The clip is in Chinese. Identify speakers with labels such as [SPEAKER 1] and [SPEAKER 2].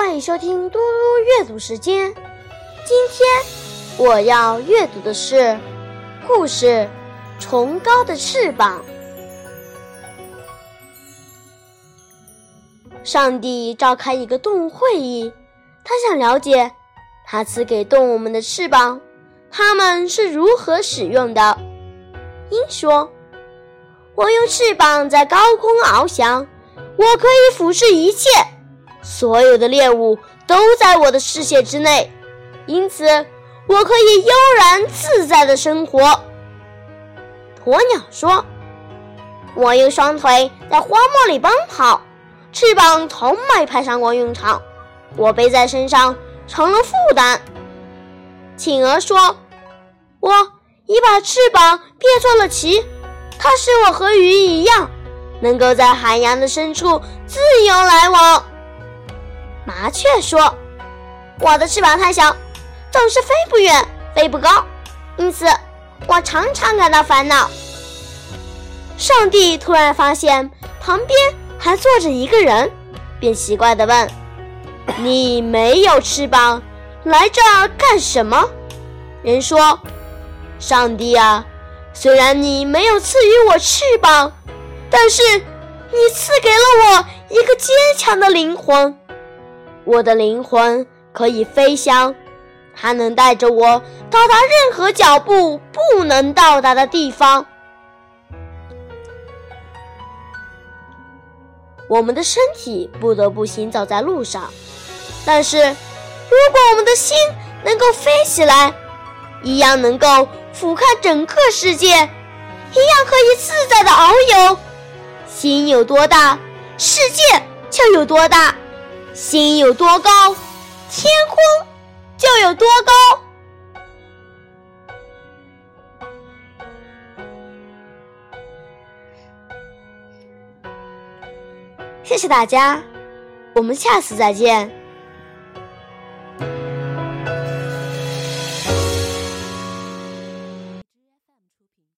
[SPEAKER 1] 欢迎收听嘟嘟阅读时间。今天我要阅读的是故事《崇高的翅膀》。上帝召开一个动物会议，他想了解他赐给动物们的翅膀，它们是如何使用的。鹰说：“我用翅膀在高空翱翔，我可以俯视一切。”所有的猎物都在我的视线之内，因此我可以悠然自在的生活。鸵鸟说：“我用双腿在荒漠里奔跑，翅膀从没派上过用场，我背在身上成了负担。”企鹅说：“我已把翅膀变做了鳍，它使我和鱼一样，能够在海洋的深处自由来往。”麻雀说：“我的翅膀太小，总是飞不远，飞不高，因此我常常感到烦恼。”上帝突然发现旁边还坐着一个人，便奇怪地问：“你没有翅膀，来这儿干什么？”人说：“上帝啊，虽然你没有赐予我翅膀，但是你赐给了我一个坚强的灵魂。”我的灵魂可以飞翔，它能带着我到达任何脚步不能到达的地方。我们的身体不得不行走在路上，但是如果我们的心能够飞起来，一样能够俯瞰整个世界，一样可以自在的遨游。心有多大，世界就有多大。心有多高，天空就有多高。谢谢大家，我们下次再见。